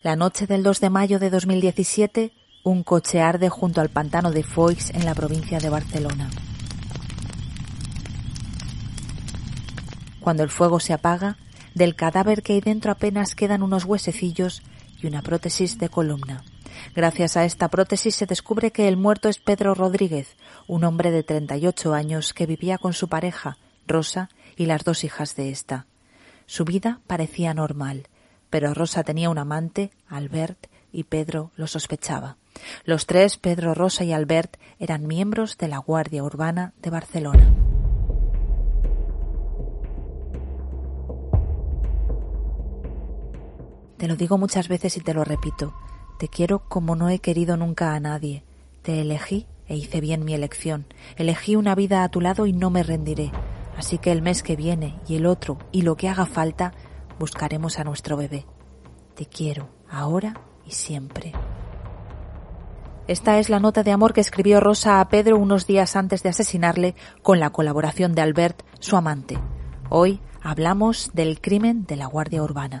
La noche del 2 de mayo de 2017, un coche arde junto al pantano de Foix en la provincia de Barcelona. Cuando el fuego se apaga, del cadáver que hay dentro apenas quedan unos huesecillos y una prótesis de columna. Gracias a esta prótesis se descubre que el muerto es Pedro Rodríguez, un hombre de 38 años que vivía con su pareja, Rosa, y las dos hijas de esta. Su vida parecía normal pero Rosa tenía un amante, Albert, y Pedro lo sospechaba. Los tres, Pedro, Rosa y Albert, eran miembros de la Guardia Urbana de Barcelona. Te lo digo muchas veces y te lo repito. Te quiero como no he querido nunca a nadie. Te elegí e hice bien mi elección. Elegí una vida a tu lado y no me rendiré. Así que el mes que viene y el otro y lo que haga falta buscaremos a nuestro bebé. Te quiero, ahora y siempre. Esta es la nota de amor que escribió Rosa a Pedro unos días antes de asesinarle con la colaboración de Albert, su amante. Hoy hablamos del crimen de la Guardia Urbana.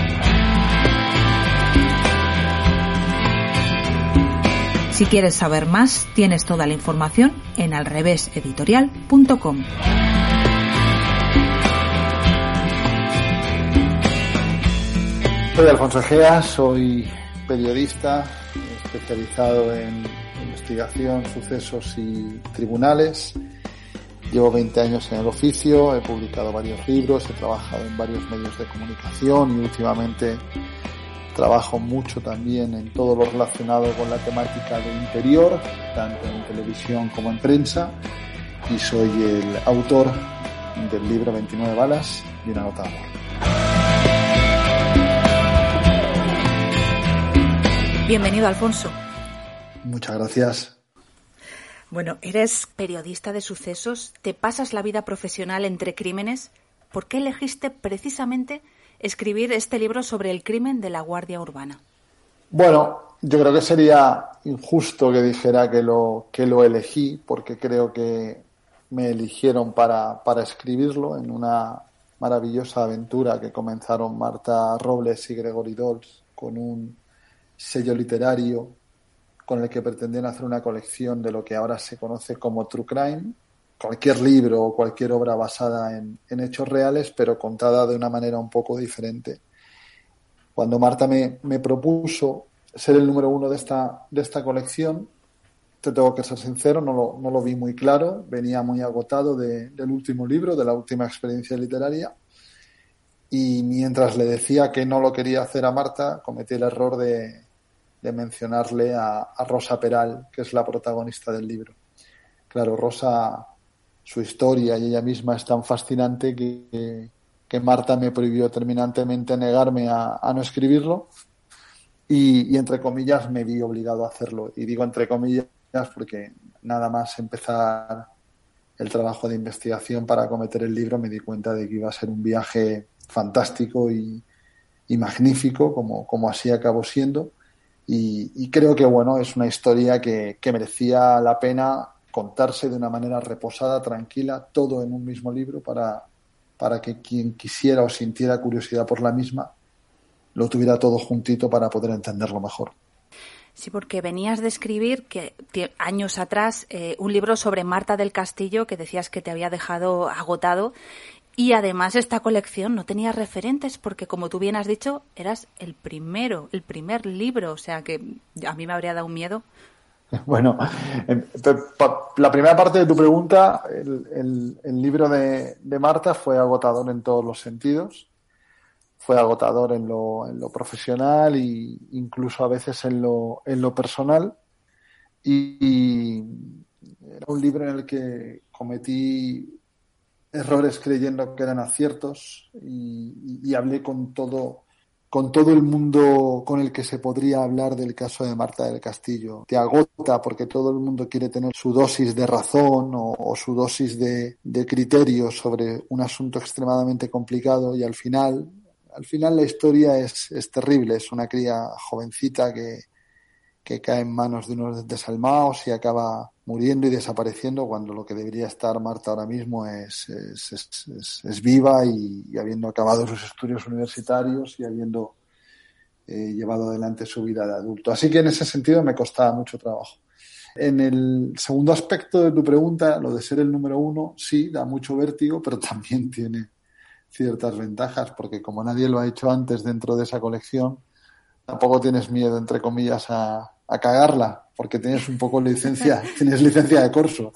Si quieres saber más, tienes toda la información en alreveseditorial.com. Soy Alfonso Egea, soy periodista especializado en investigación, sucesos y tribunales. Llevo 20 años en el oficio, he publicado varios libros, he trabajado en varios medios de comunicación y últimamente Trabajo mucho también en todo lo relacionado con la temática de interior, tanto en televisión como en prensa, y soy el autor del libro 29 balas y una nota de amor. Bienvenido, Alfonso. Muchas gracias. Bueno, eres periodista de sucesos, te pasas la vida profesional entre crímenes. ¿Por qué elegiste precisamente escribir este libro sobre el crimen de la Guardia Urbana? Bueno, yo creo que sería injusto que dijera que lo, que lo elegí, porque creo que me eligieron para, para escribirlo en una maravillosa aventura que comenzaron Marta Robles y Gregory Dolls con un sello literario con el que pretendían hacer una colección de lo que ahora se conoce como True Crime, cualquier libro o cualquier obra basada en, hechos reales, pero contada de una manera un poco diferente. Cuando Marta me, propuso ser el número uno de esta, de esta colección, te tengo que ser sincero, no lo, no lo vi muy claro, venía muy agotado del último libro, de la última experiencia literaria, y mientras le decía que no lo quería hacer a Marta, cometí el error de, mencionarle a, a Rosa Peral, que es la protagonista del libro. Claro, Rosa su historia y ella misma es tan fascinante que, que Marta me prohibió terminantemente negarme a, no escribirlo y, entre comillas me vi obligado a hacerlo. Y digo entre comillas porque nada más empezar el trabajo de investigación para cometer el libro me di cuenta de que iba a ser un viaje fantástico y, magnífico como, como así acabó siendo Y, creo que, bueno, es una historia que, que merecía la pena contarse de una manera reposada, tranquila, todo en un mismo libro para, para que quien quisiera o sintiera curiosidad por la misma lo tuviera todo juntito para poder entenderlo mejor. Sí, porque venías de escribir que años atrás eh, un libro sobre Marta del Castillo que decías que te había dejado agotado y además esta colección no tenía referentes porque como tú bien has dicho eras el primero, el primer libro, o sea que a mí me habría dado miedo. Bueno, em, la primera parte de tu pregunta, el, libro de Marta fue agotador en todos los sentidos fue agotador en lo, en lo profesional e incluso a veces en lo, en lo personal. Y, era un libro en el que cometí errores creyendo que eran aciertos y, hablé con todo con todo el mundo con el que se podría hablar del caso de Marta del Castillo. Te agota porque todo el mundo quiere tener su dosis de razón o, su dosis de, de criterio sobre un asunto extremadamente complicado y al final al final la historia es, es terrible. Es una cría jovencita que, que cae en manos de unos desalmados y acaba muriendo y desapareciendo cuando lo que debería estar Marta ahora mismo es, es, es, viva y, habiendo acabado sus estudios universitarios y habiendo eh, llevado adelante su vida de adulto. Así que en ese sentido me costaba mucho trabajo. En el segundo aspecto de tu pregunta, lo de ser el número uno, sí, da mucho vértigo, pero también tiene, ciertas ventajas, porque como nadie lo ha hecho antes dentro de esa colección, tampoco tienes miedo, entre comillas, a, a cagarla, porque tienes un poco licencia, tienes licencia de corso.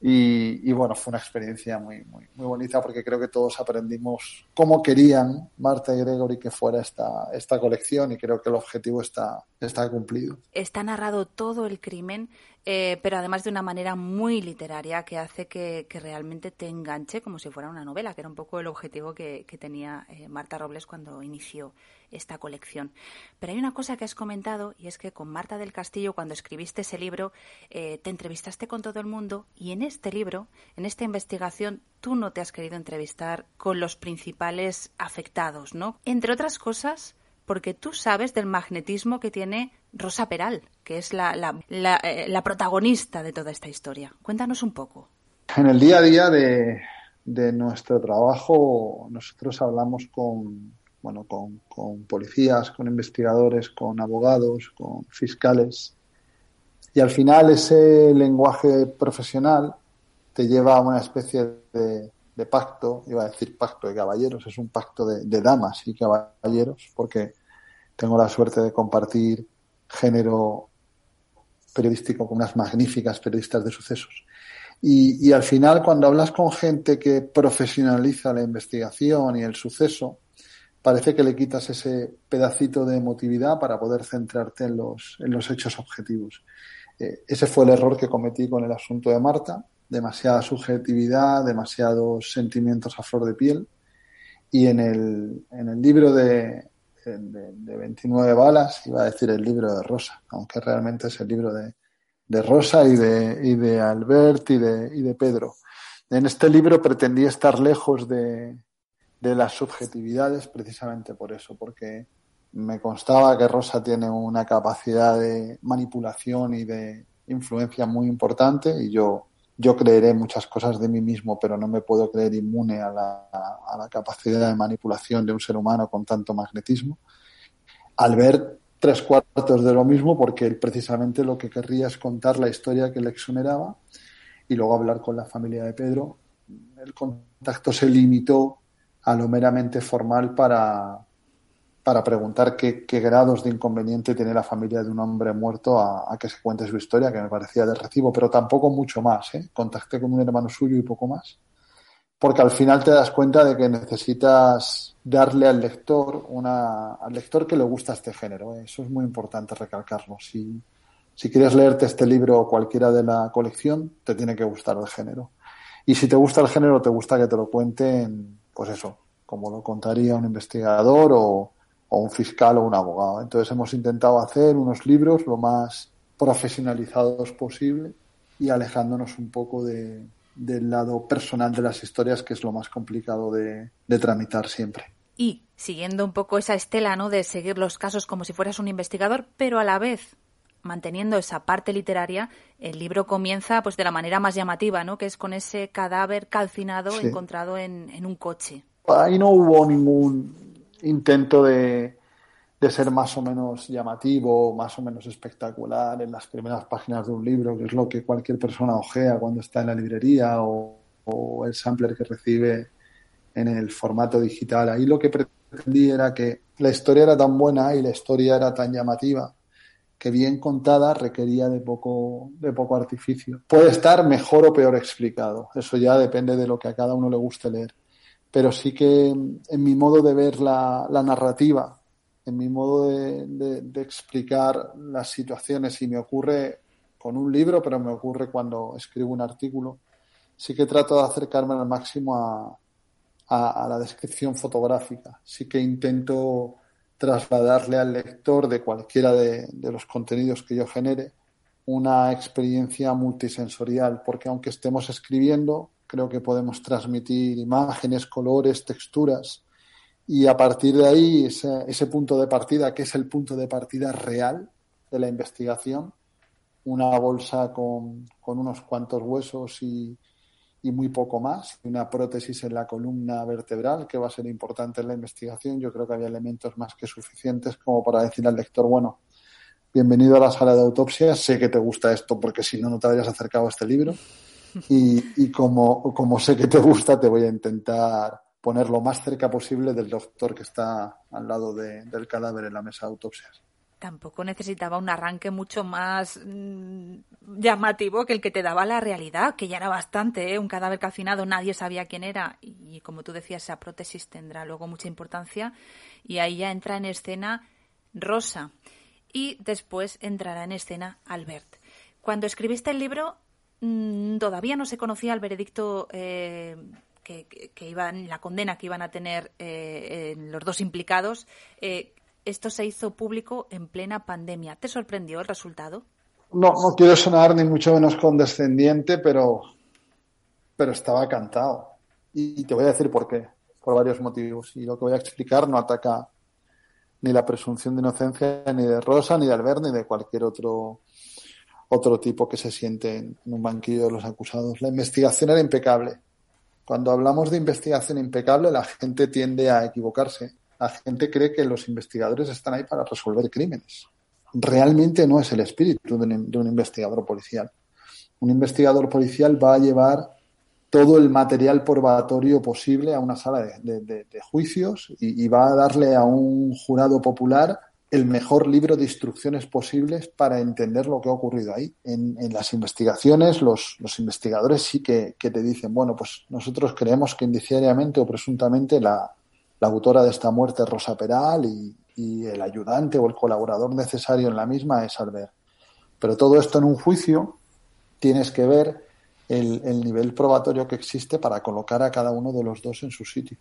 Y, bueno, fue una experiencia muy, muy, muy bonita porque creo que todos aprendimos cómo querían Marta y Gregory que fuera esta, esta colección y creo que el objetivo está, está cumplido. Está narrado todo el crimen, eh, pero además de una manera muy literaria que hace que, realmente te enganche como si fuera una novela, que era un poco el objetivo que, tenía eh, Marta Robles cuando inició esta colección. Pero hay una cosa que has comentado y es que con Marta del Castillo, cuando escribiste ese libro, eh, te entrevistaste con todo el mundo y en este libro, en esta investigación, tú no te has querido entrevistar con los principales afectados, ¿no? Entre otras cosas, porque tú sabes del magnetismo que tiene Rosa Peral, que es la, la, eh, la, protagonista de toda esta historia. Cuéntanos un poco. En el día a día de, de nuestro trabajo, nosotros hablamos con, bueno, con, con, policías, con investigadores, con abogados, con fiscales. Y al final ese lenguaje profesional te lleva a una especie de, de pacto, iba a decir pacto de caballeros, es un pacto de, de, damas y caballeros, porque tengo la suerte de compartir género periodístico con unas magníficas periodistas de sucesos. Y, al final, cuando hablas con gente que profesionaliza la investigación y el suceso, parece que le quitas ese pedacito de emotividad para poder centrarte en los, en los hechos objetivos. Eh, ese fue el error que cometí con el asunto de Marta, demasiada subjetividad, demasiados sentimientos a flor de piel. Y en el, en el libro de, de, de, 29 balas, iba a decir el libro de Rosa, aunque realmente es el libro de, de Rosa y de, y de Albert y de, y de Pedro. En este libro pretendí estar lejos de, de las subjetividades precisamente por eso, porque me constaba que Rosa tiene una capacidad de manipulación y de influencia muy importante y yo, yo creeré muchas cosas de mí mismo, pero no me puedo creer inmune a la, a la capacidad de manipulación de un ser humano con tanto magnetismo. Al ver tres cuartos de lo mismo, porque él precisamente lo que querría es contar la historia que le exoneraba y luego hablar con la familia de Pedro. El contacto se limitó a lo meramente formal para, para preguntar qué, grados de inconveniente tiene la familia de un hombre muerto a, que se cuente su historia, que me parecía de recibo, pero tampoco mucho más. ¿eh? Contacté con un hermano suyo y poco más. Porque al final te das cuenta de que necesitas darle al lector una, al lector que le gusta este género. ¿eh? Eso es muy importante recalcarlo. Si, si quieres leerte este libro o cualquiera de la colección, te tiene que gustar el género. Y si te gusta el género, te gusta que te lo cuenten pues eso, como lo contaría un investigador o, un fiscal o un abogado. Entonces hemos intentado hacer unos libros lo más profesionalizados posible y alejándonos un poco del lado personal de las historias, que es lo más complicado de, tramitar siempre. Y siguiendo un poco esa estela, ¿no? De seguir los casos como si fueras un investigador, pero a la vez manteniendo esa parte literaria, el libro comienza pues de la manera más llamativa, ¿no? Que es con ese cadáver calcinado encontrado en, en, un coche. Ahí no hubo ningún intento de, ser más o menos llamativo, más o menos espectacular en las primeras páginas de un libro, que es lo que cualquier persona ojea cuando está en la librería o, o el sampler que recibe en el formato digital. Ahí lo que pretendí era que la historia era tan buena y la historia era tan llamativa que bien contada requería de poco, de poco artificio. Puede estar mejor o peor explicado, eso ya depende de lo que a cada uno le guste leer. Pero sí que en mi modo de ver la, narrativa, en mi modo de, explicar las situaciones, y me ocurre con un libro, pero me ocurre cuando escribo un artículo, sí que trato de acercarme al máximo a, a, la descripción fotográfica. Sí que intento trasladarle al lector de cualquiera de, los contenidos que yo genere una experiencia multisensorial, porque aunque estemos escribiendo, creo que podemos transmitir imágenes, colores, texturas, y a partir de ahí ese, punto de partida, que es el punto de partida real de la investigación, una bolsa con, unos cuantos huesos y, y muy poco más. Una prótesis en la columna vertebral que va a ser importante en la investigación. Yo creo que había elementos más que suficientes como para decir al lector, bueno, bienvenido a la sala de autopsia, sé que te gusta esto porque si no, no te habrías acercado a este libro. Y, como sé que te gusta, te voy a intentar poner lo más cerca posible del doctor que está al lado del cadáver en la mesa de autopsias tampoco necesitaba un arranque mucho más mm, llamativo que el que te daba la realidad, que ya era bastante, ¿eh? un cadáver calcinado, nadie sabía quién era y, como tú decías, esa prótesis tendrá luego mucha importancia y ahí ya entra en escena Rosa y después entrará en escena Albert. Cuando escribiste el libro mm, todavía no se conocía el veredicto eh, que, iban, la condena que iban a tener eh, los dos implicados. Eh, esto se hizo público en plena pandemia. ¿Te sorprendió el resultado? No, no quiero sonar ni mucho menos condescendiente, pero, pero estaba cantado. Y te voy a decir por qué, por varios motivos. Y lo que voy a explicar no ataca ni la presunción de inocencia ni de Rosa, ni de Albert, ni de cualquier otro, otro tipo que se siente en un banquillo de los acusados. La investigación era impecable. Cuando hablamos de investigación impecable, la gente tiende a equivocarse la gente cree que los investigadores están ahí para resolver crímenes. Realmente no es el espíritu de un, investigador policial. Un investigador policial va a llevar todo el material probatorio posible a una sala de, juicios y, va a darle a un jurado popular el mejor libro de instrucciones posibles para entender lo que ha ocurrido ahí. En, las investigaciones, los, investigadores sí que, te dicen, bueno, pues nosotros creemos que indiciariamente o presuntamente la, autora de esta muerte es Rosa Peral y, el ayudante o el colaborador necesario en la misma es Albert. Pero todo esto en un juicio tienes que ver el, nivel probatorio que existe para colocar a cada uno de los dos en su sitio.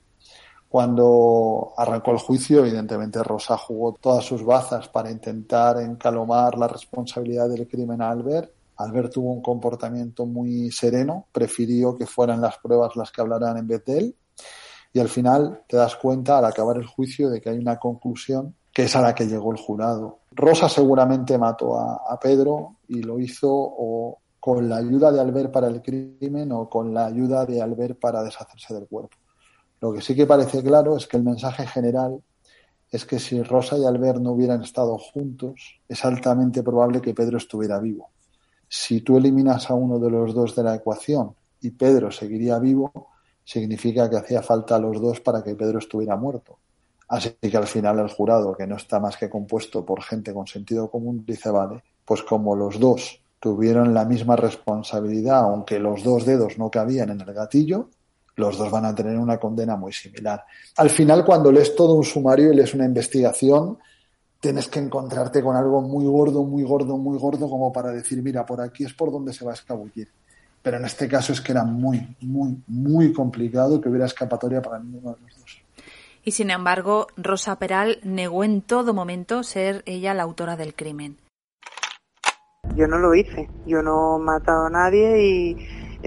Cuando arrancó el juicio, evidentemente Rosa jugó todas sus bazas para intentar encalomar la responsabilidad del crimen a Albert. Albert tuvo un comportamiento muy sereno, prefirió que fueran las pruebas las que hablaran en vez de él y al final te das cuenta al acabar el juicio de que hay una conclusión que es a la que llegó el jurado. Rosa seguramente mató a, Pedro y lo hizo o con la ayuda de Albert para el crimen o con la ayuda de Albert para deshacerse del cuerpo. Lo que sí que parece claro es que el mensaje general es que si Rosa y Albert no hubieran estado juntos, es altamente probable que Pedro estuviera vivo. Si tú eliminas a uno de los dos de la ecuación y Pedro seguiría vivo, significa que hacía falta los dos para que Pedro estuviera muerto. Así que al final el jurado, que no está más que compuesto por gente con sentido común, dice, vale, pues como los dos tuvieron la misma responsabilidad, aunque los dos dedos no cabían en el gatillo, los dos van a tener una condena muy similar. Al final, cuando lees todo un sumario y lees una investigación, tienes que encontrarte con algo muy gordo, muy gordo, muy gordo, como para decir, mira, por aquí es por donde se va a escabullir pero en este caso es que era muy, muy, muy complicado que hubiera escapatoria para ninguno de los dos. Y sin embargo, Rosa Peral negó en todo momento ser ella la autora del crimen. Yo no lo hice, yo no he matado a nadie y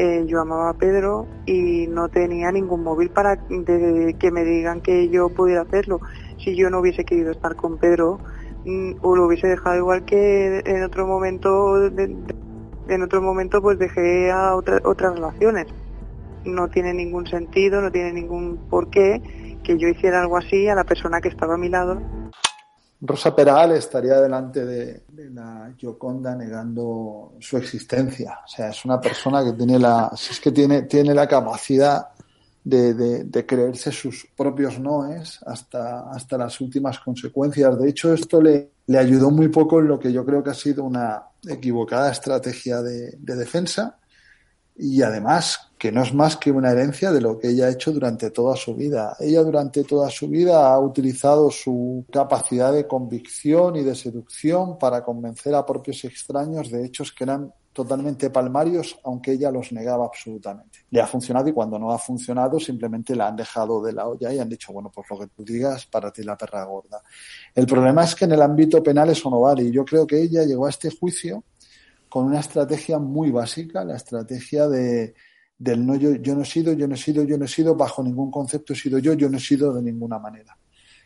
eh, yo amaba a Pedro y no tenía ningún móvil para que me digan que yo pudiera hacerlo. Si yo no hubiese querido estar con Pedro, mm, o lo hubiese dejado igual que en otro momento, en otro momento pues dejé a otras relaciones. No tiene ningún sentido, no tiene ningún porqué que yo hiciera algo así a la persona que estaba a mi lado. Rosa Peral estaría delante de, la Gioconda negando su existencia. O sea, es una persona que tiene la, es que tiene, tiene la capacidad de, creerse sus propios noes hasta, hasta las últimas consecuencias. De hecho, esto le, ayudó muy poco en lo que yo creo que ha sido una equivocada estrategia de defensa y además que no es más que una herencia de lo que ella ha hecho durante toda su vida. Ella durante toda su vida ha utilizado su capacidad de convicción y de seducción para convencer a propios extraños de hechos que eran totalmente palmarios, aunque ella los negaba absolutamente. Le ha funcionado y cuando no ha funcionado simplemente la han dejado de la olla y han dicho, bueno, pues lo que tú digas, para ti la perra gorda. El problema es que en el ámbito penal eso no vale y yo creo que ella llegó a este juicio con una estrategia muy básica, la estrategia de, del no yo, yo no he sido, yo no he sido, yo no he sido, bajo ningún concepto he sido yo, yo no he sido de ninguna manera.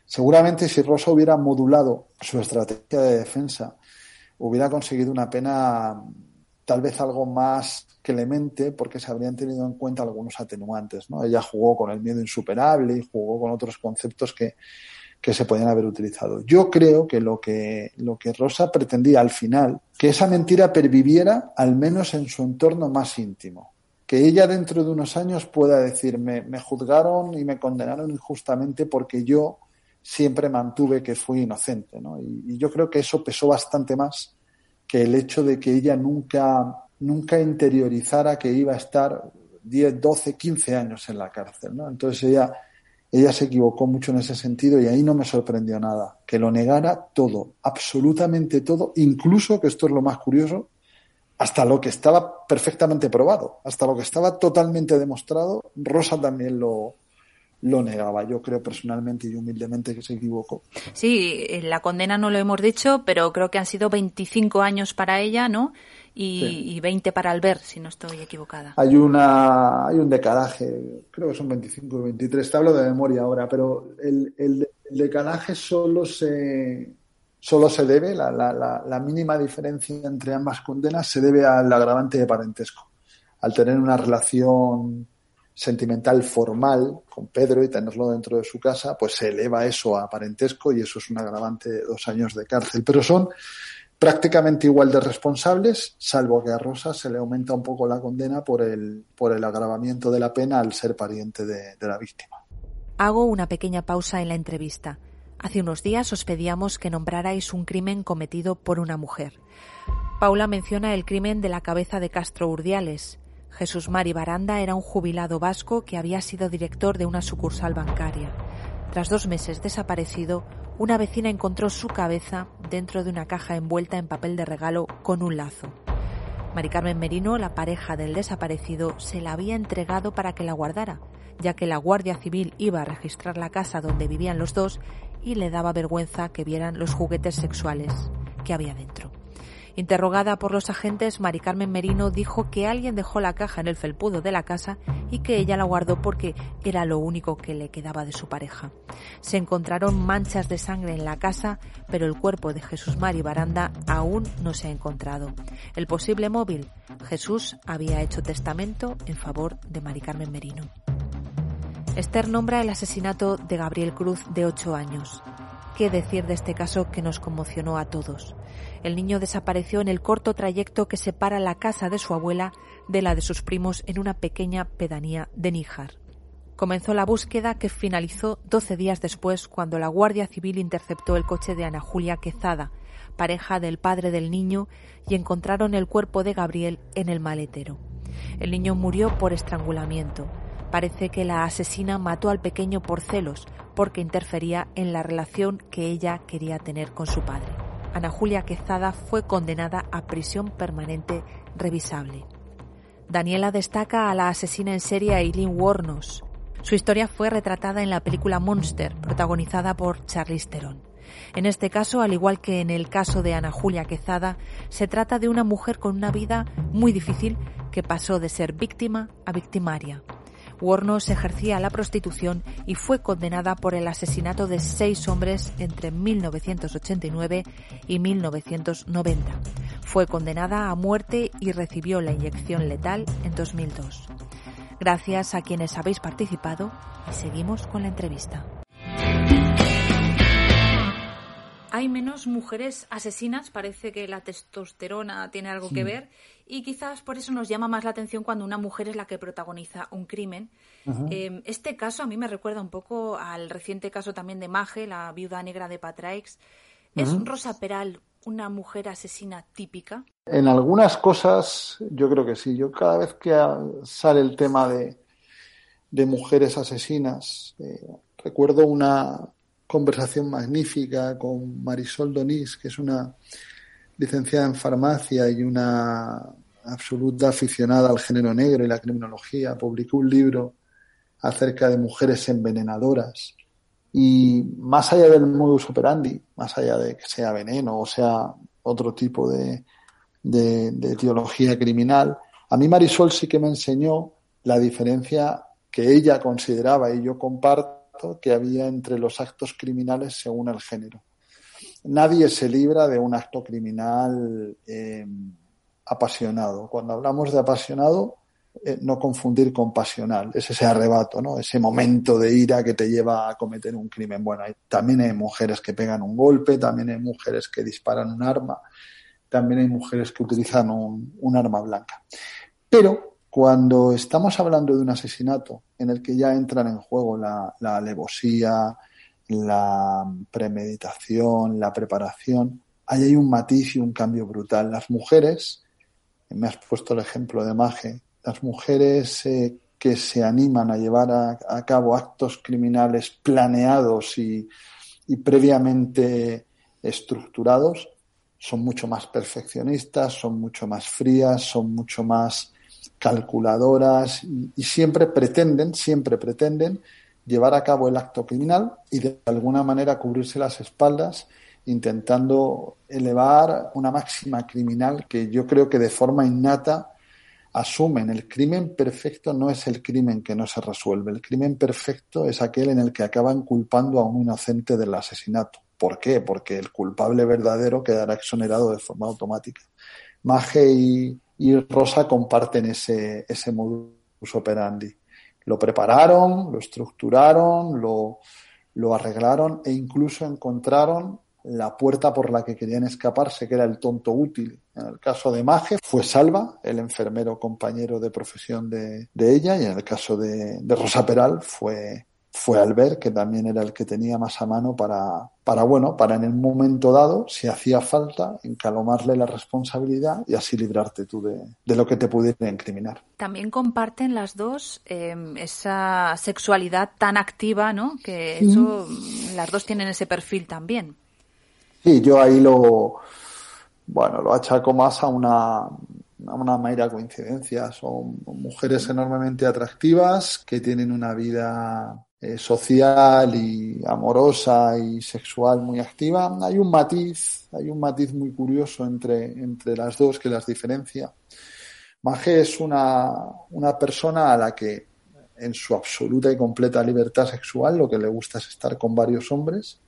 Seguramente si Rosa hubiera modulado su estrategia de defensa, hubiera conseguido una pena tal vez algo más clemente porque se habrían tenido en cuenta algunos atenuantes. ¿no? Ella jugó con el miedo insuperable y jugó con otros conceptos que, que se podían haber utilizado. Yo creo que lo que, lo que Rosa pretendía al final, que esa mentira perviviera al menos en su entorno más íntimo. Que ella dentro de unos años pueda decir, me, me juzgaron y me condenaron injustamente porque yo siempre mantuve que fui inocente. ¿no? Y, y, yo creo que eso pesó bastante más que el hecho de que ella nunca, nunca interiorizara que iba a estar 10, 12, 15 años en la cárcel. ¿no? Entonces ella ella se equivocó mucho en ese sentido y ahí no me sorprendió nada, que lo negara todo, absolutamente todo, incluso, que esto es lo más curioso, hasta lo que estaba perfectamente probado, hasta lo que estaba totalmente demostrado, Rosa también lo, lo negaba. Yo creo personalmente y humildemente que se equivocó. Sí, la condena no lo hemos dicho, pero creo que han sido 25 años para ella, ¿no? Y, 20 para Albert, si no estoy equivocada. Hay una hay un decalaje, creo que son 25 o 23, te hablo de memoria ahora, pero el, el, decalaje solo se solo se debe, la, la, la, mínima diferencia entre ambas condenas se debe al agravante de parentesco. Al tener una relación sentimental formal con Pedro y tenerlo dentro de su casa, pues se eleva eso a parentesco y eso es un agravante de dos años de cárcel. Pero son prácticamente igual de responsables, salvo que a Rosa se le aumenta un poco la condena por el, por el agravamiento de la pena al ser pariente de, de la víctima. Hago una pequeña pausa en la entrevista. Hace unos días os pedíamos que nombrarais un crimen cometido por una mujer. Paula menciona el crimen de la cabeza de Castro Urdiales. Jesús Mari Baranda era un jubilado vasco que había sido director de una sucursal bancaria. Tras dos meses desaparecido, una vecina encontró su cabeza dentro de una caja envuelta en papel de regalo con un lazo. Mari Carmen Merino, la pareja del desaparecido, se la había entregado para que la guardara, ya que la Guardia Civil iba a registrar la casa donde vivían los dos y le daba vergüenza que vieran los juguetes sexuales que había dentro. Interrogada por los agentes, Mari Carmen Merino dijo que alguien dejó la caja en el felpudo de la casa y que ella la guardó porque era lo único que le quedaba de su pareja. Se encontraron manchas de sangre en la casa, pero el cuerpo de Jesús Mari Baranda aún no se ha encontrado. El posible móvil, Jesús había hecho testamento en favor de Mari Carmen Merino. Esther nombra el asesinato de Gabriel Cruz de ocho años. ¿Qué decir de este caso que nos conmocionó a todos? El niño desapareció en el corto trayecto que separa la casa de su abuela de la de sus primos en una pequeña pedanía de Níjar. Comenzó la búsqueda que finalizó doce días después cuando la Guardia Civil interceptó el coche de Ana Julia Quezada, pareja del padre del niño, y encontraron el cuerpo de Gabriel en el maletero. El niño murió por estrangulamiento. Parece que la asesina mató al pequeño por celos, porque interfería en la relación que ella quería tener con su padre. Ana Julia Quezada fue condenada a prisión permanente revisable. Daniela destaca a la asesina en serie Eileen Warnos. Su historia fue retratada en la película Monster, protagonizada por Charlize Theron. En este caso, al igual que en el caso de Ana Julia Quezada, se trata de una mujer con una vida muy difícil que pasó de ser víctima a victimaria. Wornos ejercía la prostitución y fue condenada por el asesinato de seis hombres entre 1989 y 1990. Fue condenada a muerte y recibió la inyección letal en 2002. Gracias a quienes habéis participado y seguimos con la entrevista. Hay menos mujeres asesinas, parece que la testosterona tiene algo que ver y quizás por eso nos llama más la atención cuando una mujer es la que protagoniza un crimen. Em, este caso a mí me recuerda un poco al reciente caso también de Maje, la viuda negra de Patraix. ¿Es Rosa Peral una mujer asesina típica? En algunas cosas yo creo que sí. Yo cada vez que sale el tema de, de mujeres asesinas, eh, recuerdo una conversación magnífica con Marisol Donís, que es una licenciada en farmacia y una absoluta aficionada al género negro y la criminología. Publicó un libro acerca de mujeres envenenadoras y más allá del modus operandi, más allá de que sea veneno o sea otro tipo de, de, etiología criminal, a mí Marisol sí que me enseñó la diferencia que ella consideraba y yo comparto que había entre los actos criminales según el género. Nadie se libra de un acto criminal eh, apasionado. Cuando hablamos de apasionado, eh, no confundir con pasional, es ese arrebato, ¿no? Ese momento de ira que te lleva a cometer un crimen. Bueno, también hay mujeres que pegan un golpe, también hay mujeres que disparan un arma, también hay mujeres que utilizan un, arma blanca. Pero cuando estamos hablando de un asesinato en el que ya entran en juego la, la alevosía, la premeditación, la preparación, ahí hay un matiz y un cambio brutal. Las mujeres, me has puesto el ejemplo de Maje, las mujeres eh, que se animan a llevar a, cabo actos criminales planeados y, previamente estructurados son mucho más perfeccionistas, son mucho más frías, son mucho más calculadoras y, siempre pretenden, siempre pretenden llevar a cabo el acto criminal y de alguna manera cubrirse las espaldas intentando elevar una máxima criminal que yo creo que de forma innata asumen el crimen perfecto no es el crimen que no se resuelve. El crimen perfecto es aquel en el que acaban culpando a un inocente del asesinato. ¿Por qué? Porque el culpable verdadero quedará exonerado de forma automática. Maje y, Rosa comparten ese, ese modus operandi. Lo prepararon, lo estructuraron, lo, lo arreglaron e incluso encontraron la puerta por la que querían escaparse, que era el tonto útil. En el caso de Maje fue Salva, el enfermero compañero de profesión de, ella, y en el caso de, Rosa Peral fue, fue Albert, que también era el que tenía más a mano para, para, bueno, para en el momento dado, si hacía falta, encalomarle la responsabilidad y así librarte tú de, lo que te pudiera incriminar. También comparten las dos em, esa sexualidad tan activa, ¿no? Que eso, las dos tienen ese perfil también. Sí, yo ahí lo, bueno, lo achaco más a una, a una mera coincidencia. Son mujeres enormemente atractivas que tienen una vida eh, social y amorosa y sexual muy activa. Hay un matiz, hay un matiz muy curioso entre, entre las dos que las diferencia. Maje es una, una persona a la que en su absoluta y completa libertad sexual lo que le gusta es estar con varios hombres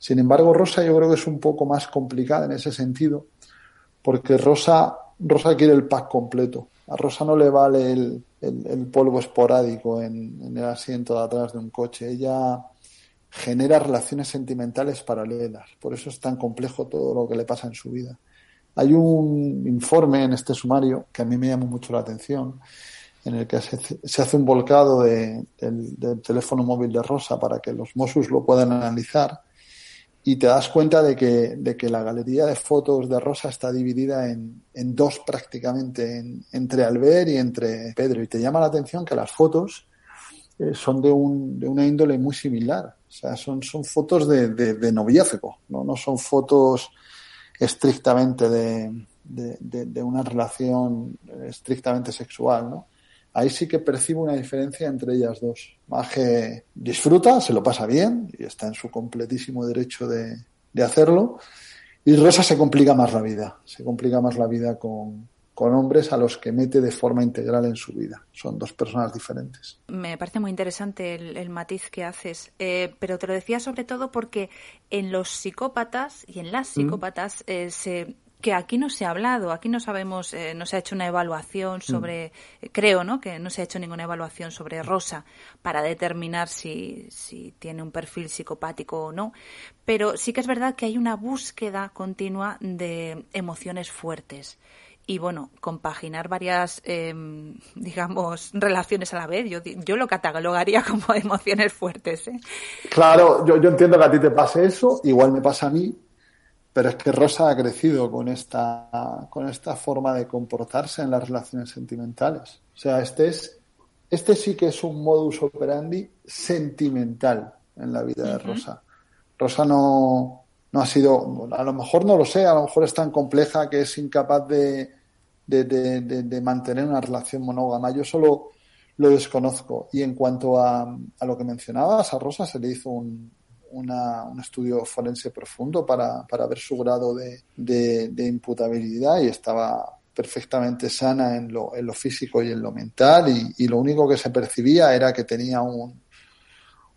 sin embargo, Rosa yo creo que es un poco más complicada en ese sentido, porque Rosa, Rosa quiere el pack completo. A Rosa no le vale el, el, polvo esporádico en, el asiento de atrás de un coche. Ella genera relaciones sentimentales paralelas. Por eso es tan complejo todo lo que le pasa en su vida. Hay un informe en este sumario que a mí me llamó mucho la atención, en el que se, se hace un volcado de, del, del, teléfono móvil de Rosa para que los Mossos lo puedan analizar y te das cuenta de que, de que la galería de fotos de Rosa está dividida en, en dos prácticamente, entre Albert y entre Pedro. Y te llama la atención que las fotos eh, son de, un, de una índole muy similar. O sea, son, son fotos de, de, noviazgo, ¿no? no son fotos estrictamente de, de, de, una relación estrictamente sexual, ¿no? Ahí sí que percibo una diferencia entre ellas dos. Maje disfruta, se lo pasa bien y está en su completísimo derecho de, de hacerlo. Y Rosa se complica más la vida, se complica más la vida con, con hombres a los que mete de forma integral en su vida. Son dos personas diferentes. Me parece muy interesante el, matiz que haces, eh, pero te lo decía sobre todo porque en los psicópatas y en las mm. psicópatas eh, se que aquí no se ha hablado, aquí no sabemos, eh, no se ha hecho una evaluación sobre, mm. creo, ¿no? Que no se ha hecho ninguna evaluación sobre Rosa para determinar si, si tiene un perfil psicopático o no, pero sí que es verdad que hay una búsqueda continua de emociones fuertes y bueno, compaginar varias, em, digamos, relaciones a la vez, yo, yo lo catalogaría como emociones fuertes. ¿eh? Claro, yo, yo entiendo que a ti te pase eso, igual me pasa a mí, pero es que Rosa ha crecido con esta, con esta forma de comportarse en las relaciones sentimentales. O sea, este es, este sí que es un modus operandi sentimental en la vida de Rosa. Rosa no, no ha sido, a lo mejor no lo sé, a lo mejor es tan compleja que es incapaz de, de, mantener una relación monógama. Yo solo lo desconozco. Y en cuanto a, a lo que mencionabas, a Rosa se le hizo un, un estudio forense profundo para, para ver su grado de, de, imputabilidad y estaba perfectamente sana en lo, en lo físico y en lo mental y, y, lo único que se percibía era que tenía un,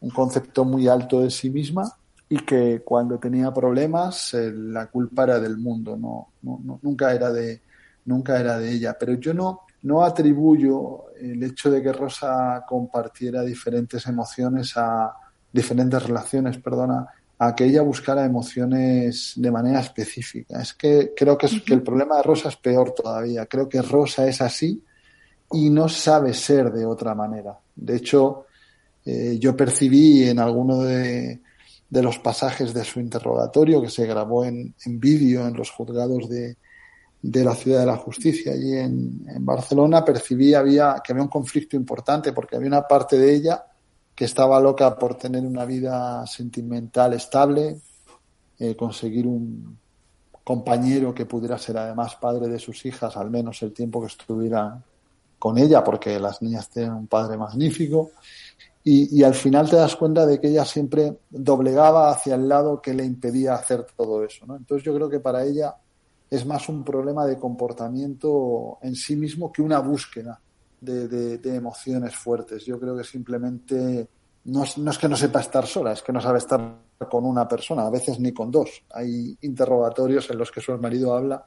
un concepto muy alto de sí misma y que cuando tenía problemas eh, la culpa era del mundo, no, no, nunca era de, nunca era de ella. Pero yo no, no atribuyo el hecho de que Rosa compartiera diferentes emociones a diferentes relaciones, perdona, a que ella buscara emociones de manera específica. Es que creo que, es, que el problema de Rosa es peor todavía. Creo que Rosa es así y no sabe ser de otra manera. De hecho, eh, yo percibí en alguno de, de, los pasajes de su interrogatorio que se grabó en, en vídeo en los juzgados de, de la Ciudad de la Justicia allí en, en, Barcelona, percibí había, que había un conflicto importante porque había una parte de ella que estaba loca por tener una vida sentimental estable, eh, conseguir un compañero que pudiera ser además padre de sus hijas, al menos el tiempo que estuviera con ella, porque las niñas tienen un padre magnífico. Y, al final te das cuenta de que ella siempre doblegaba hacia el lado que le impedía hacer todo eso. ¿no? Entonces yo creo que para ella es más un problema de comportamiento en sí mismo que una búsqueda de, emociones fuertes. Yo creo que simplemente no es, no es, que no sepa estar sola, es que no sabe estar con una persona, a veces ni con dos. Hay interrogatorios en los que su marido habla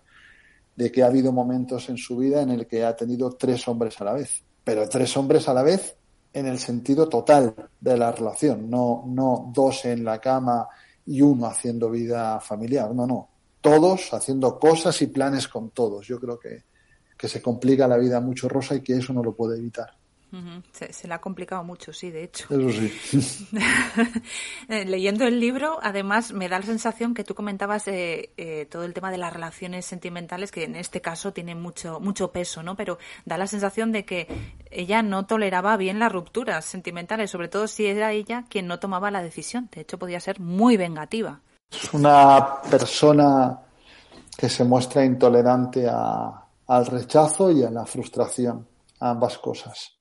de que ha habido momentos en su vida en el que ha tenido tres hombres a la vez, pero tres hombres a la vez en el sentido total de la relación, no, no dos en la cama y uno haciendo vida familiar, no, no, todos haciendo cosas y planes con todos. Yo creo que, que se complica la vida mucho Rosa y que eso no lo puede evitar. se, se, le ha complicado mucho, sí, de hecho. Eso sí. Eh, leyendo el libro, además, me da la sensación que tú comentabas eh, eh, todo el tema de las relaciones sentimentales, que en este caso tiene mucho, mucho peso, ¿no? Pero da la sensación de que ella no toleraba bien las rupturas sentimentales, sobre todo si era ella quien no tomaba la decisión. De hecho, podía ser muy vengativa. Es una persona que se muestra intolerante a, al rechazo y a la frustración, ambas cosas.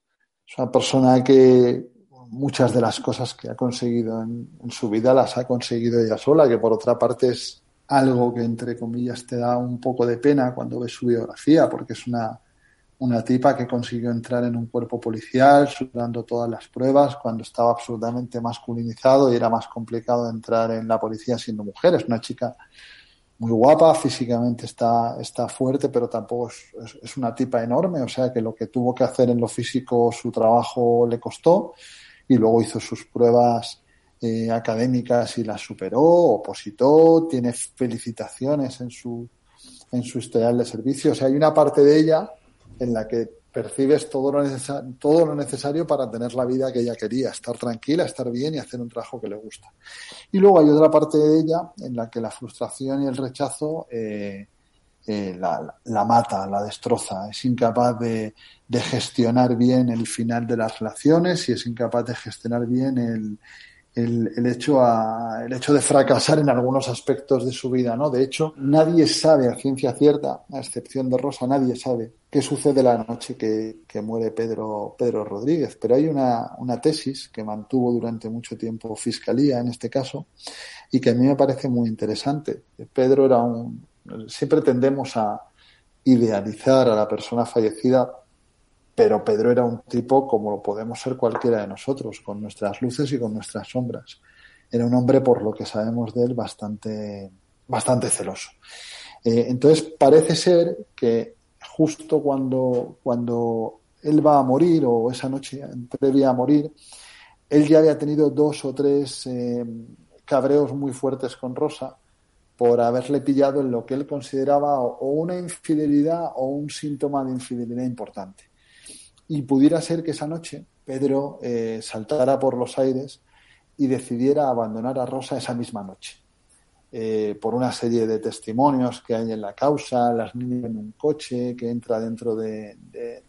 Es una persona que muchas de las cosas que ha conseguido en, su vida las ha conseguido ella sola, que por otra parte es algo que entre comillas te da un poco de pena cuando ves su biografía, porque es una, una tipa que consiguió entrar en un cuerpo policial, superando todas las pruebas, cuando estaba absolutamente masculinizado y era más complicado entrar en la policía siendo mujer. Es una chica muy guapa, físicamente está, está fuerte, pero tampoco es, es, una tipa enorme, o sea que lo que tuvo que hacer en lo físico, su trabajo le costó y luego hizo sus pruebas eh, académicas y las superó, opositó, tiene felicitaciones en su, en su historial de servicio, o sea, hay una parte de ella en la que percibes todo lo, todo lo necesario para tener la vida que ella quería, estar tranquila, estar bien y hacer un trabajo que le gusta. Y luego hay otra parte de ella en la que la frustración y el rechazo eh, eh, la, mata, la destroza, es incapaz de, de, gestionar bien el final de las relaciones y es incapaz de gestionar bien el, el, el, hecho a, el hecho de fracasar en algunos aspectos de su vida, ¿no? De hecho, nadie sabe a ciencia cierta, a excepción de Rosa, nadie sabe qué sucede la noche que, que muere Pedro, Pedro Rodríguez. Pero hay una, una tesis que mantuvo durante mucho tiempo Fiscalía, en este caso, y que a mí me parece muy interesante. Pedro era un... Siempre tendemos a idealizar a la persona fallecida, pero Pedro era un tipo como lo podemos ser cualquiera de nosotros, con nuestras luces y con nuestras sombras. Era un hombre, por lo que sabemos de él, bastante, bastante celoso. Eh, entonces, parece ser que justo cuando, cuando él va a morir, o esa noche previa a morir, él ya había tenido dos o tres eh, cabreos muy fuertes con Rosa por haberle pillado en lo que él consideraba o una infidelidad o un síntoma de infidelidad importante. Y pudiera ser que esa noche Pedro eh, saltara por los aires y decidiera abandonar a Rosa esa misma noche. Eh, por una serie de testimonios que hay en la causa, las niñas en un coche que entra dentro de,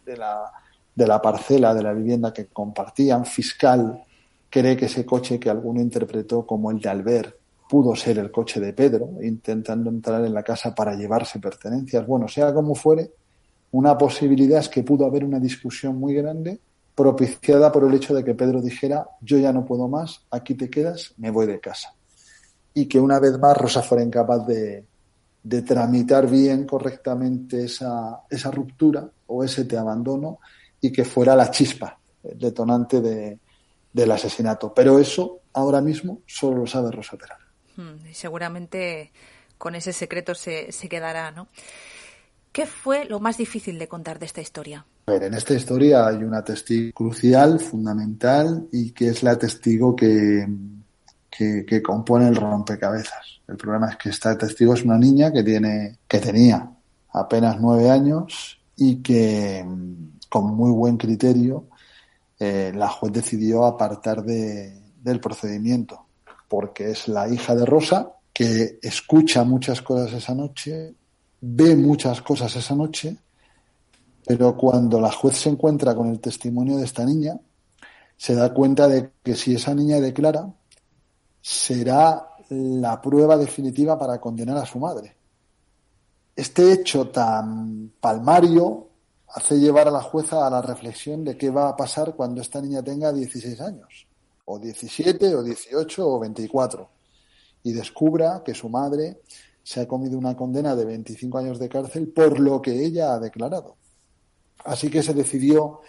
la, de la parcela de la vivienda que compartían, fiscal cree que ese coche que alguno interpretó como el de Albert pudo ser el coche de Pedro, intentando entrar en la casa para llevarse pertenencias. Bueno, sea como fuere, una posibilidad es que pudo haber una discusión muy grande propiciada por el hecho de que Pedro dijera yo ya no puedo más, aquí te quedas, me voy de casa. Y que una vez más Rosa fuera incapaz de, de tramitar bien, correctamente esa, esa ruptura o ese te abandono y que fuera la chispa, el detonante de, del asesinato. Pero eso ahora mismo solo lo sabe Rosa Terán. Hmm, seguramente con ese secreto se, se quedará, ¿no? ¿Qué fue lo más difícil de contar de esta historia? A ver, en esta historia hay una testigo crucial, fundamental, y que es la testigo que, que, compone el rompecabezas. El problema es que esta testigo es una niña que tiene, que tenía apenas nueve años y que con muy buen criterio eh, la juez decidió apartar de, del procedimiento porque es la hija de Rosa que escucha muchas cosas esa noche, ve muchas cosas esa noche, pero cuando la juez se encuentra con el testimonio de esta niña, se da cuenta de que si esa niña declara, será la prueba definitiva para condenar a su madre. Este hecho tan palmario hace llevar a la jueza a la reflexión de qué va a pasar cuando esta niña tenga 16 años, o 17, o 18, o 24, y descubra que su madre se ha comido una condena de 25 años de cárcel por lo que ella ha declarado. Así que se decidió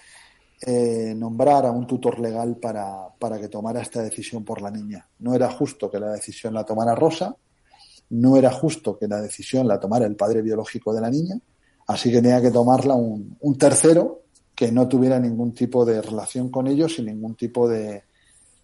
eh, nombrar a un tutor legal para, para que tomara esta decisión por la niña. No era justo que la decisión la tomara Rosa, no era justo que la decisión la tomara el padre biológico de la niña, Así que tenía que tomarla un, tercero que no tuviera ningún tipo de relación con ellos y ningún tipo de,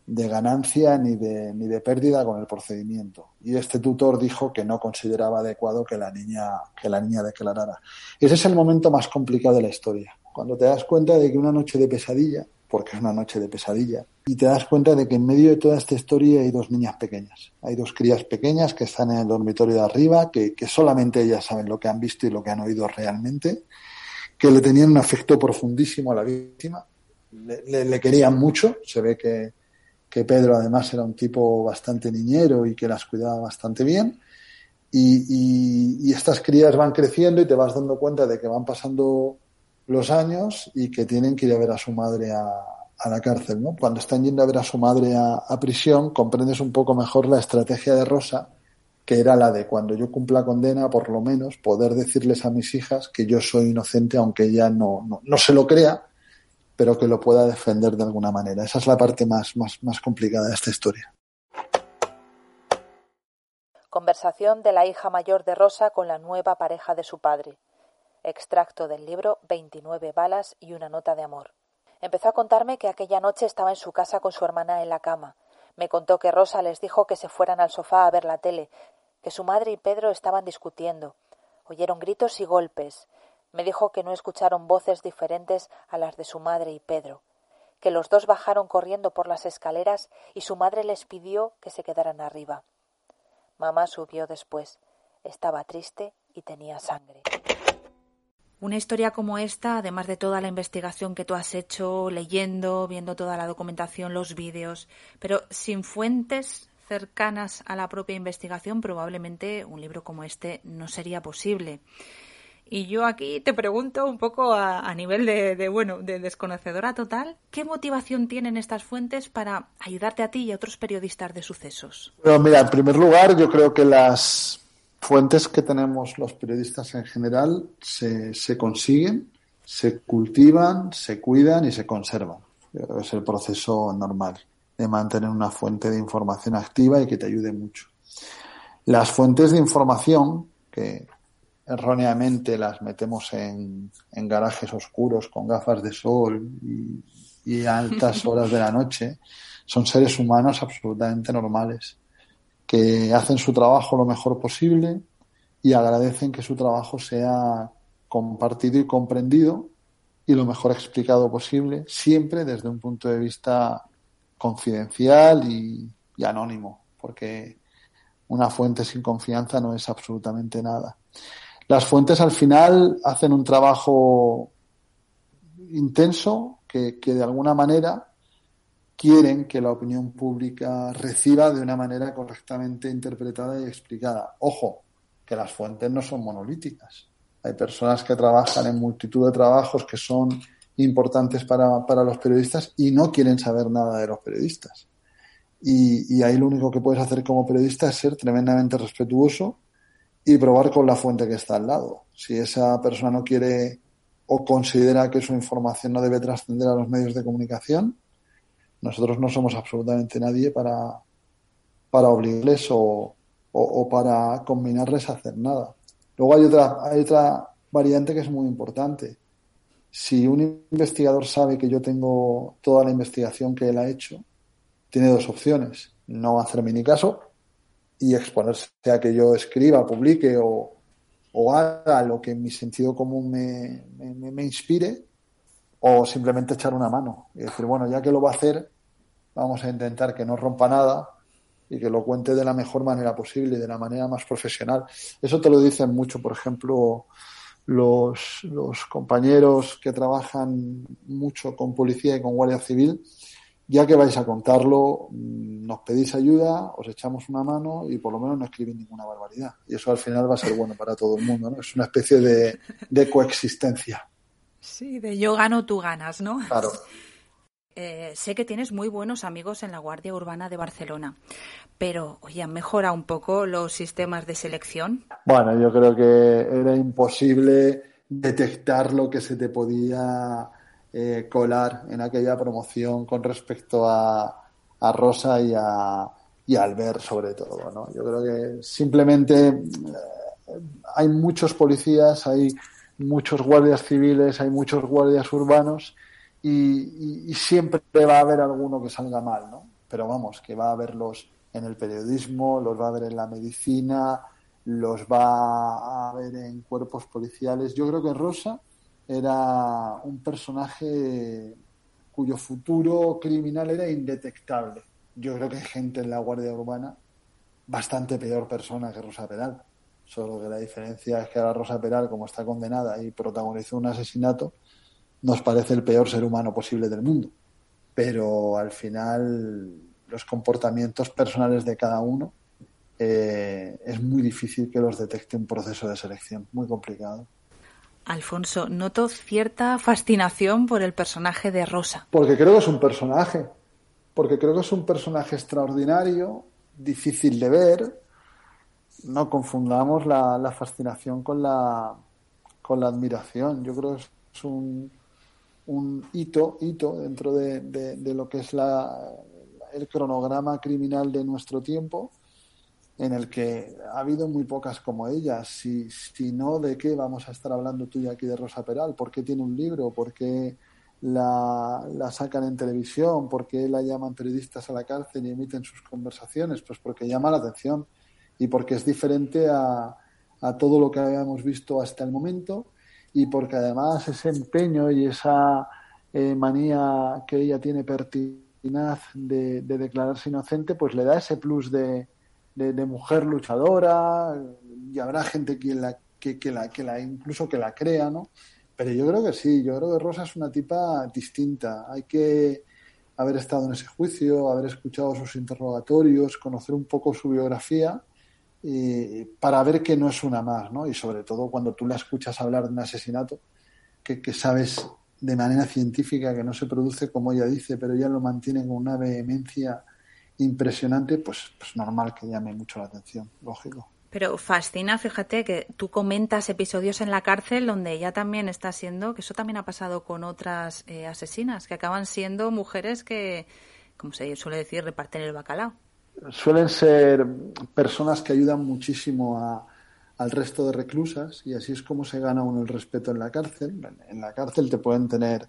ganancia ni de, ni de pérdida con el procedimiento. Y este tutor dijo que no consideraba adecuado que la niña, que la niña declarara. Ese es el momento más complicado de la historia. Cuando te das cuenta de que una noche de pesadilla porque es una noche de pesadilla. Y te das cuenta de que en medio de toda esta historia hay dos niñas pequeñas. Hay dos crías pequeñas que están en el dormitorio de arriba, que, solamente ellas saben lo que han visto y lo que han oído realmente, que le tenían un afecto profundísimo a la víctima, le, querían mucho, se ve que, Pedro además era un tipo bastante niñero y que las cuidaba bastante bien. Y, y, estas crías van creciendo y te vas dando cuenta de que van pasando los años y que tienen que ir a ver a su madre a, la cárcel, ¿no? Cuando están yendo a ver a su madre a, a, prisión, comprendes un poco mejor la estrategia de Rosa, que era la de cuando yo cumpla condena, por lo menos, poder decirles a mis hijas que yo soy inocente, aunque ella no, no, no se lo crea, pero que lo pueda defender de alguna manera. Esa es la parte más, más, más complicada de esta historia. Conversación de la hija mayor de Rosa con la nueva pareja de su padre. Extracto del libro 29 balas y una nota de amor. Empezó a contarme que aquella noche estaba en su casa con su hermana en la cama. Me contó que Rosa les dijo que se fueran al sofá a ver la tele, que su madre y Pedro estaban discutiendo. Oyeron gritos y golpes. Me dijo que no escucharon voces diferentes a las de su madre y Pedro, que los dos bajaron corriendo por las escaleras y su madre les pidió que se quedaran arriba. Mamá subió después. Estaba triste y tenía sangre. Una historia como esta, además de toda la investigación que tú has hecho, leyendo, viendo toda la documentación, los vídeos, pero sin fuentes cercanas a la propia investigación, probablemente un libro como este no sería posible. Y yo aquí te pregunto un poco a, nivel de, bueno, de desconocedora total, ¿qué motivación tienen estas fuentes para ayudarte a ti y a otros periodistas de sucesos? Bueno, mira, en primer lugar, yo creo que las fuentes que tenemos los periodistas en general se, consiguen, se cultivan, se cuidan y se conservan. Es el proceso normal de mantener una fuente de información activa y que te ayude mucho. Las fuentes de información, que erróneamente las metemos en, garajes oscuros con gafas de sol y, altas horas de la noche, son seres humanos absolutamente normales, que hacen su trabajo lo mejor posible y agradecen que su trabajo sea compartido y comprendido y lo mejor explicado posible, siempre desde un punto de vista confidencial y anónimo, porque una fuente sin confianza no es absolutamente nada. Las fuentes al final hacen un trabajo intenso que, de alguna manera quieren que la opinión pública reciba de una manera correctamente interpretada y explicada. Ojo, que las fuentes no son monolíticas. Hay personas que trabajan en multitud de trabajos que son importantes para, para los periodistas y no quieren saber nada de los periodistas. Y, y, ahí lo único que puedes hacer como periodista es ser tremendamente respetuoso y probar con la fuente que está al lado. Si esa persona no quiere o considera que su información no debe trascender a los medios de comunicación, nosotros no somos absolutamente nadie para, para obligarles o, o, para combinarles a hacer nada. Luego hay otra, hay otra variante que es muy importante. Si un investigador sabe que yo tengo toda la investigación que él ha hecho, tiene dos opciones. No hacerme ni caso y exponerse a que yo escriba, publique o, haga lo que en mi sentido común me, me, inspire o simplemente echar una mano y decir, bueno, ya que lo va a hacer, vamos a intentar que no rompa nada y que lo cuente de la mejor manera posible y de la manera más profesional. Eso te lo dicen mucho, por ejemplo, los, los compañeros que trabajan mucho con policía y con guardia civil ya que vais a contarlo, mm, nos pedís ayuda, os echamos una mano y por lo menos no escribís ninguna barbaridad. Y eso al final va a ser bueno para todo el mundo, ¿no? Es una especie de, de coexistencia. Sí, de yo gano, tú ganas, ¿no? Claro. Eh, sé que tienes muy buenos amigos en la Guardia Urbana de Barcelona, pero, oye, ¿han mejorado un poco los sistemas de selección? Bueno, yo creo que era imposible detectar lo que se te podía eh, colar en aquella promoción con respecto a, Rosa y a, y sobre todo. ¿no? Yo creo que simplemente eh, hay muchos policías, hay muchos guardias civiles, hay muchos guardias urbanos y, siempre va a haber alguno que salga mal, ¿no? Pero vamos, que va a haberlos en el periodismo, los va a haber en la medicina, los va a haber en cuerpos policiales. Yo creo que Rosa era un personaje cuyo futuro criminal era indetectable. Yo creo que hay gente en la Guardia Urbana bastante peor persona que Rosa Peral. Solo que la diferencia es que ahora Rosa Peral, como está condenada y protagonizó un asesinato, nos parece el peor ser humano posible del mundo. Pero al final, los comportamientos personales de cada uno eh, es muy difícil que los detecte un proceso de selección, muy complicado. Alfonso, noto cierta fascinación por el personaje de Rosa. Porque creo que es un personaje, porque creo que es un personaje extraordinario, difícil de ver. No confundamos la, fascinación con la, con la admiración. Yo creo que es un, un hito, hito dentro de, de, lo que es la, el cronograma criminal de nuestro tiempo en el que ha habido muy pocas como ella. Si, si no, ¿de qué vamos a estar hablando tú y aquí de Rosa Peral? ¿Por qué tiene un libro? ¿Por qué la, la sacan en televisión? ¿Por qué la llaman periodistas a la cárcel y emiten sus conversaciones? Pues porque llama la atención y porque es diferente a, a todo lo que habíamos visto hasta el momento y porque además ese empeño y esa eh, manía que ella tiene pertinaz de, de declararse inocente, pues le da ese plus de, de, mujer luchadora y habrá gente que la, que, la, que la incluso que la crea, ¿no? Pero yo creo que sí, yo creo que Rosa es una tipa distinta. Hay que haber estado en ese juicio, haber escuchado sus interrogatorios, conocer un poco su biografía eh, para ver que no es una más, ¿no? Y sobre todo cuando tú la escuchas hablar de un asesinato, que, sabes de manera científica que no se produce como ella dice, pero ella lo mantiene con una vehemencia impresionante, pues, pues normal que llame mucho la atención, lógico. Pero fascina, fíjate que tú comentas episodios en la cárcel donde ella también está siendo, que eso también ha pasado con otras eh, asesinas, que acaban siendo mujeres que, como se suele decir, reparten el bacalao suelen ser personas que ayudan muchísimo a, al resto de reclusas y así es como se gana uno el respeto en la cárcel. En la cárcel te pueden tener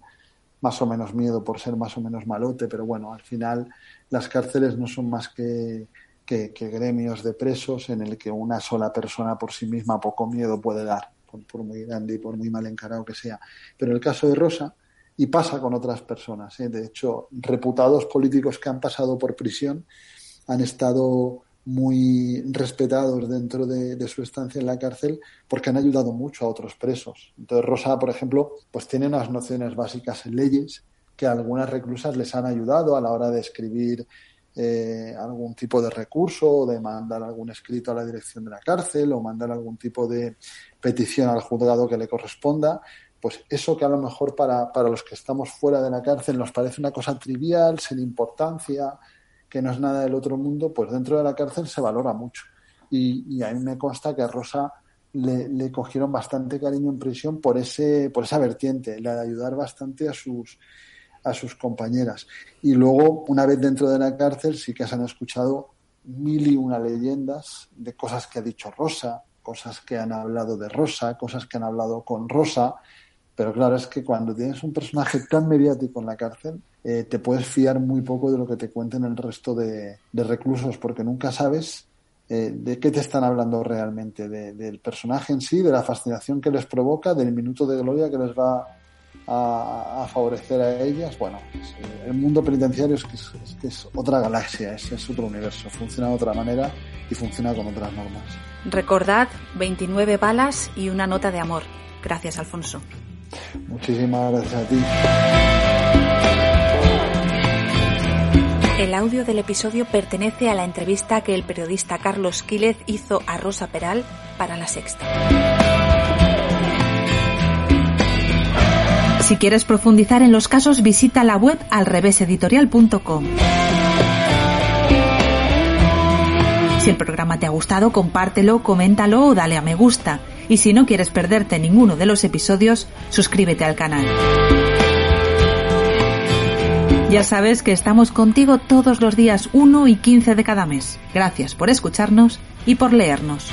más o menos miedo por ser más o menos malote, pero bueno, al final las cárceles no son más que, que, gremios de presos en el que una sola persona por sí misma poco miedo puede dar, por, muy grande y por muy mal encarado que sea. Pero el caso de Rosa, y pasa con otras personas, ¿eh? de hecho, reputados políticos que han pasado por prisión, han estado muy respetados dentro de, su estancia en la cárcel porque han ayudado mucho a otros presos. Entonces Rosa, por ejemplo, pues tiene unas nociones básicas en leyes que a algunas reclusas les han ayudado a la hora de escribir eh, algún tipo de recurso o de mandar algún escrito a la dirección de la cárcel o mandar algún tipo de petición al juzgado que le corresponda. Pues eso que a lo mejor para, para los que estamos fuera de la cárcel nos parece una cosa trivial, sin importancia, que no es nada del otro mundo, pues dentro de la cárcel se valora mucho. Y, a mí me consta que a Rosa le, cogieron bastante cariño en prisión por ese, por esa vertiente, la de ayudar bastante a sus a sus compañeras. Y luego, una vez dentro de la cárcel, sí que se han escuchado mil y una leyendas de cosas que ha dicho Rosa, cosas que han hablado de Rosa, cosas que han hablado con Rosa, pero claro, es que cuando tienes un personaje tan mediático en la cárcel, eh, te puedes fiar muy poco de lo que te cuenten el resto de, reclusos, porque nunca sabes eh, de qué te están hablando realmente, del personaje en sí, de la fascinación que les provoca, del minuto de gloria que les va a, favorecer a ellas. Bueno, eh, el mundo penitenciario es que es, otra galaxia, es, es otro universo, funciona de otra manera y funciona con otras normas. Recordad 29 balas y una nota de amor. Gracias, Alfonso. Muchísimas gracias a ti. El audio del episodio pertenece a la entrevista que el periodista Carlos Quílez hizo a Rosa Peral para La Sexta. Si quieres profundizar en los casos, visita la web alreveseditorial.com. Si el programa te ha gustado, compártelo, coméntalo o dale a me gusta. Y si no quieres perderte ninguno de los episodios, suscríbete al canal. Ya sabes que estamos contigo todos los días 1 y 15 de cada mes. Gracias por escucharnos y por leernos.